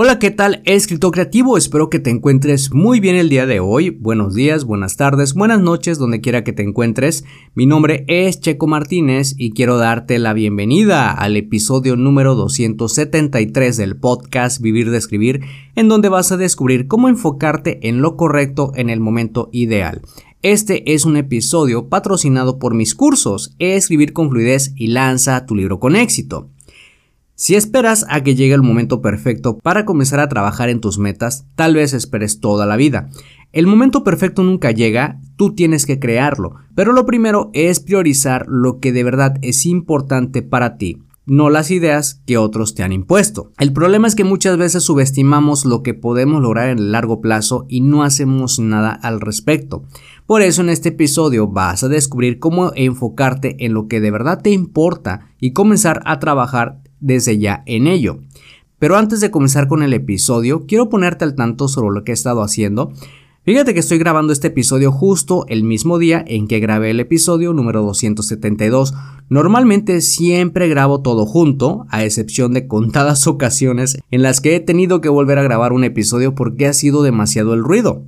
Hola, ¿qué tal? Escritor creativo, espero que te encuentres muy bien el día de hoy. Buenos días, buenas tardes, buenas noches, donde quiera que te encuentres. Mi nombre es Checo Martínez y quiero darte la bienvenida al episodio número 273 del podcast Vivir de Escribir, en donde vas a descubrir cómo enfocarte en lo correcto en el momento ideal. Este es un episodio patrocinado por mis cursos Escribir con fluidez y lanza tu libro con éxito. Si esperas a que llegue el momento perfecto para comenzar a trabajar en tus metas, tal vez esperes toda la vida. El momento perfecto nunca llega, tú tienes que crearlo, pero lo primero es priorizar lo que de verdad es importante para ti no las ideas que otros te han impuesto. El problema es que muchas veces subestimamos lo que podemos lograr en el largo plazo y no hacemos nada al respecto. Por eso en este episodio vas a descubrir cómo enfocarte en lo que de verdad te importa y comenzar a trabajar desde ya en ello. Pero antes de comenzar con el episodio, quiero ponerte al tanto sobre lo que he estado haciendo Fíjate que estoy grabando este episodio justo el mismo día en que grabé el episodio número 272. Normalmente siempre grabo todo junto, a excepción de contadas ocasiones en las que he tenido que volver a grabar un episodio porque ha sido demasiado el ruido.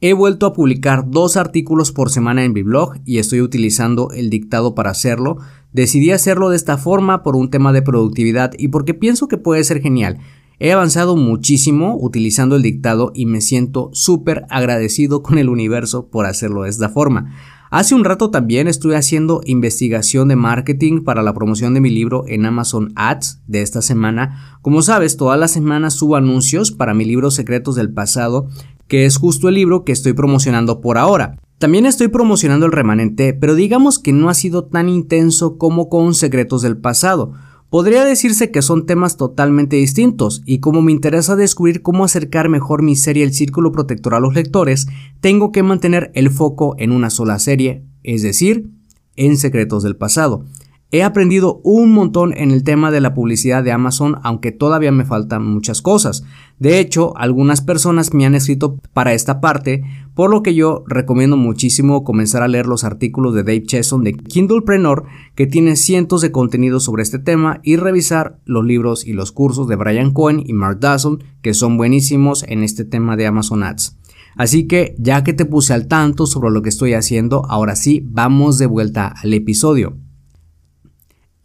He vuelto a publicar dos artículos por semana en mi blog y estoy utilizando el dictado para hacerlo. Decidí hacerlo de esta forma por un tema de productividad y porque pienso que puede ser genial. He avanzado muchísimo utilizando el dictado y me siento súper agradecido con el universo por hacerlo de esta forma. Hace un rato también estuve haciendo investigación de marketing para la promoción de mi libro en Amazon Ads de esta semana. Como sabes, todas las semanas subo anuncios para mi libro Secretos del Pasado, que es justo el libro que estoy promocionando por ahora. También estoy promocionando el remanente, pero digamos que no ha sido tan intenso como con Secretos del Pasado. Podría decirse que son temas totalmente distintos, y como me interesa descubrir cómo acercar mejor mi serie El Círculo Protector a los lectores, tengo que mantener el foco en una sola serie, es decir, en Secretos del Pasado. He aprendido un montón en el tema de la publicidad de Amazon, aunque todavía me faltan muchas cosas. De hecho, algunas personas me han escrito para esta parte, por lo que yo recomiendo muchísimo comenzar a leer los artículos de Dave Chesson de Kindlepreneur, que tiene cientos de contenidos sobre este tema, y revisar los libros y los cursos de Brian Cohen y Mark Dawson, que son buenísimos en este tema de Amazon Ads. Así que ya que te puse al tanto sobre lo que estoy haciendo, ahora sí, vamos de vuelta al episodio.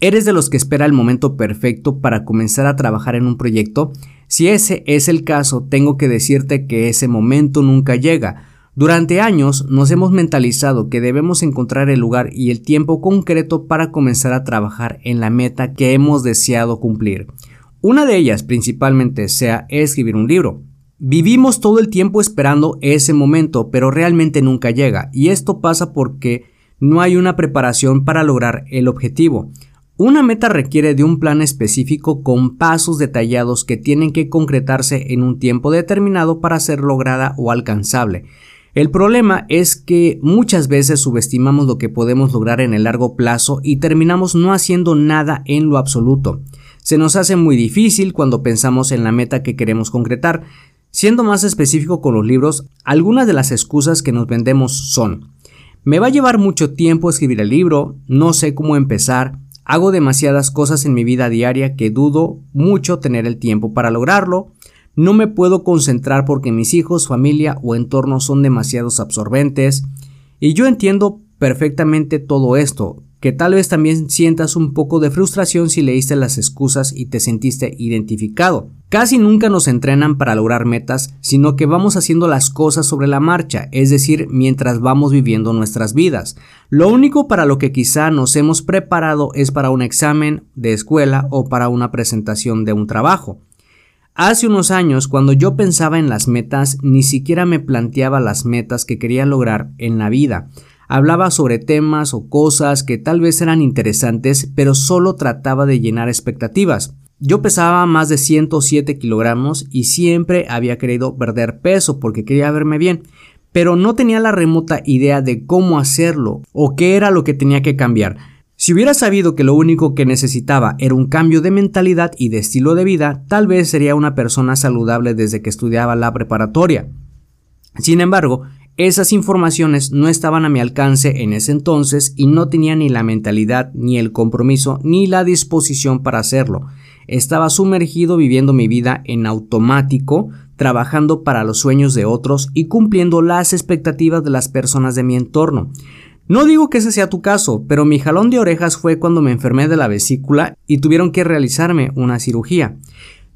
¿Eres de los que espera el momento perfecto para comenzar a trabajar en un proyecto? Si ese es el caso, tengo que decirte que ese momento nunca llega. Durante años nos hemos mentalizado que debemos encontrar el lugar y el tiempo concreto para comenzar a trabajar en la meta que hemos deseado cumplir. Una de ellas principalmente sea escribir un libro. Vivimos todo el tiempo esperando ese momento, pero realmente nunca llega, y esto pasa porque no hay una preparación para lograr el objetivo. Una meta requiere de un plan específico con pasos detallados que tienen que concretarse en un tiempo determinado para ser lograda o alcanzable. El problema es que muchas veces subestimamos lo que podemos lograr en el largo plazo y terminamos no haciendo nada en lo absoluto. Se nos hace muy difícil cuando pensamos en la meta que queremos concretar. Siendo más específico con los libros, algunas de las excusas que nos vendemos son me va a llevar mucho tiempo escribir el libro, no sé cómo empezar, Hago demasiadas cosas en mi vida diaria que dudo mucho tener el tiempo para lograrlo. No me puedo concentrar porque mis hijos, familia o entorno son demasiados absorbentes. Y yo entiendo perfectamente todo esto que tal vez también sientas un poco de frustración si leíste las excusas y te sentiste identificado. Casi nunca nos entrenan para lograr metas, sino que vamos haciendo las cosas sobre la marcha, es decir, mientras vamos viviendo nuestras vidas. Lo único para lo que quizá nos hemos preparado es para un examen de escuela o para una presentación de un trabajo. Hace unos años, cuando yo pensaba en las metas, ni siquiera me planteaba las metas que quería lograr en la vida. Hablaba sobre temas o cosas que tal vez eran interesantes, pero solo trataba de llenar expectativas. Yo pesaba más de 107 kilogramos y siempre había querido perder peso porque quería verme bien, pero no tenía la remota idea de cómo hacerlo o qué era lo que tenía que cambiar. Si hubiera sabido que lo único que necesitaba era un cambio de mentalidad y de estilo de vida, tal vez sería una persona saludable desde que estudiaba la preparatoria. Sin embargo, esas informaciones no estaban a mi alcance en ese entonces y no tenía ni la mentalidad, ni el compromiso, ni la disposición para hacerlo. Estaba sumergido viviendo mi vida en automático, trabajando para los sueños de otros y cumpliendo las expectativas de las personas de mi entorno. No digo que ese sea tu caso, pero mi jalón de orejas fue cuando me enfermé de la vesícula y tuvieron que realizarme una cirugía.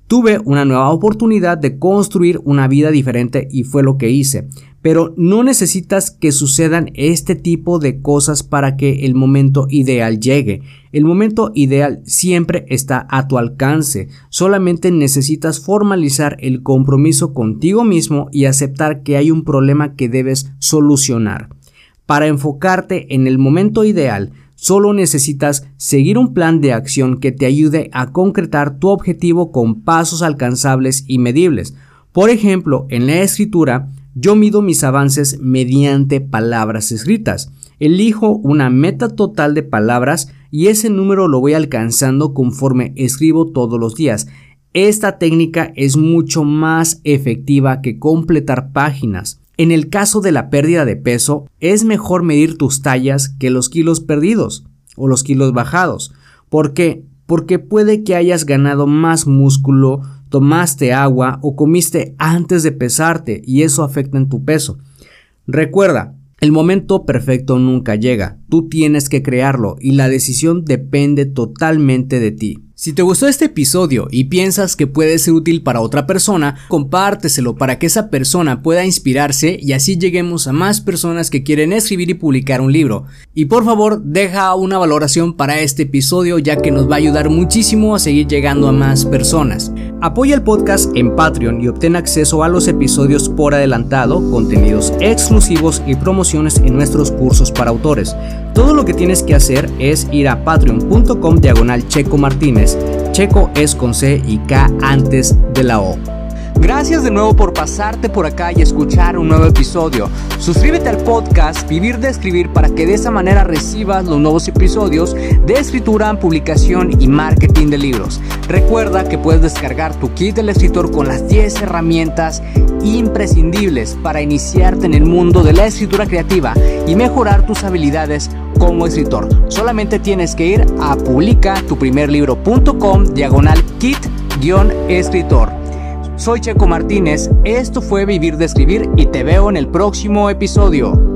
Tuve una nueva oportunidad de construir una vida diferente y fue lo que hice. Pero no necesitas que sucedan este tipo de cosas para que el momento ideal llegue. El momento ideal siempre está a tu alcance. Solamente necesitas formalizar el compromiso contigo mismo y aceptar que hay un problema que debes solucionar. Para enfocarte en el momento ideal, solo necesitas seguir un plan de acción que te ayude a concretar tu objetivo con pasos alcanzables y medibles. Por ejemplo, en la escritura, yo mido mis avances mediante palabras escritas. Elijo una meta total de palabras y ese número lo voy alcanzando conforme escribo todos los días. Esta técnica es mucho más efectiva que completar páginas. En el caso de la pérdida de peso, es mejor medir tus tallas que los kilos perdidos o los kilos bajados. ¿Por qué? Porque puede que hayas ganado más músculo, tomaste agua o comiste antes de pesarte y eso afecta en tu peso. Recuerda, el momento perfecto nunca llega, tú tienes que crearlo y la decisión depende totalmente de ti. Si te gustó este episodio y piensas que puede ser útil para otra persona, compárteselo para que esa persona pueda inspirarse y así lleguemos a más personas que quieren escribir y publicar un libro. Y por favor, deja una valoración para este episodio ya que nos va a ayudar muchísimo a seguir llegando a más personas. Apoya el podcast en Patreon y obtén acceso a los episodios por adelantado, contenidos exclusivos y promociones en nuestros cursos para autores. Todo lo que tienes que hacer es ir a patreon.com diagonal checo martínez. Checo es con C y K antes de la O. Gracias de nuevo por pasarte por acá y escuchar un nuevo episodio. Suscríbete al podcast Vivir de Escribir para que de esa manera recibas los nuevos episodios de escritura, publicación y marketing de libros. Recuerda que puedes descargar tu kit del escritor con las 10 herramientas imprescindibles para iniciarte en el mundo de la escritura creativa y mejorar tus habilidades como escritor. Solamente tienes que ir a publicatuprimerlibro.com diagonal kit-escritor. Soy Checo Martínez, esto fue Vivir de Escribir y te veo en el próximo episodio.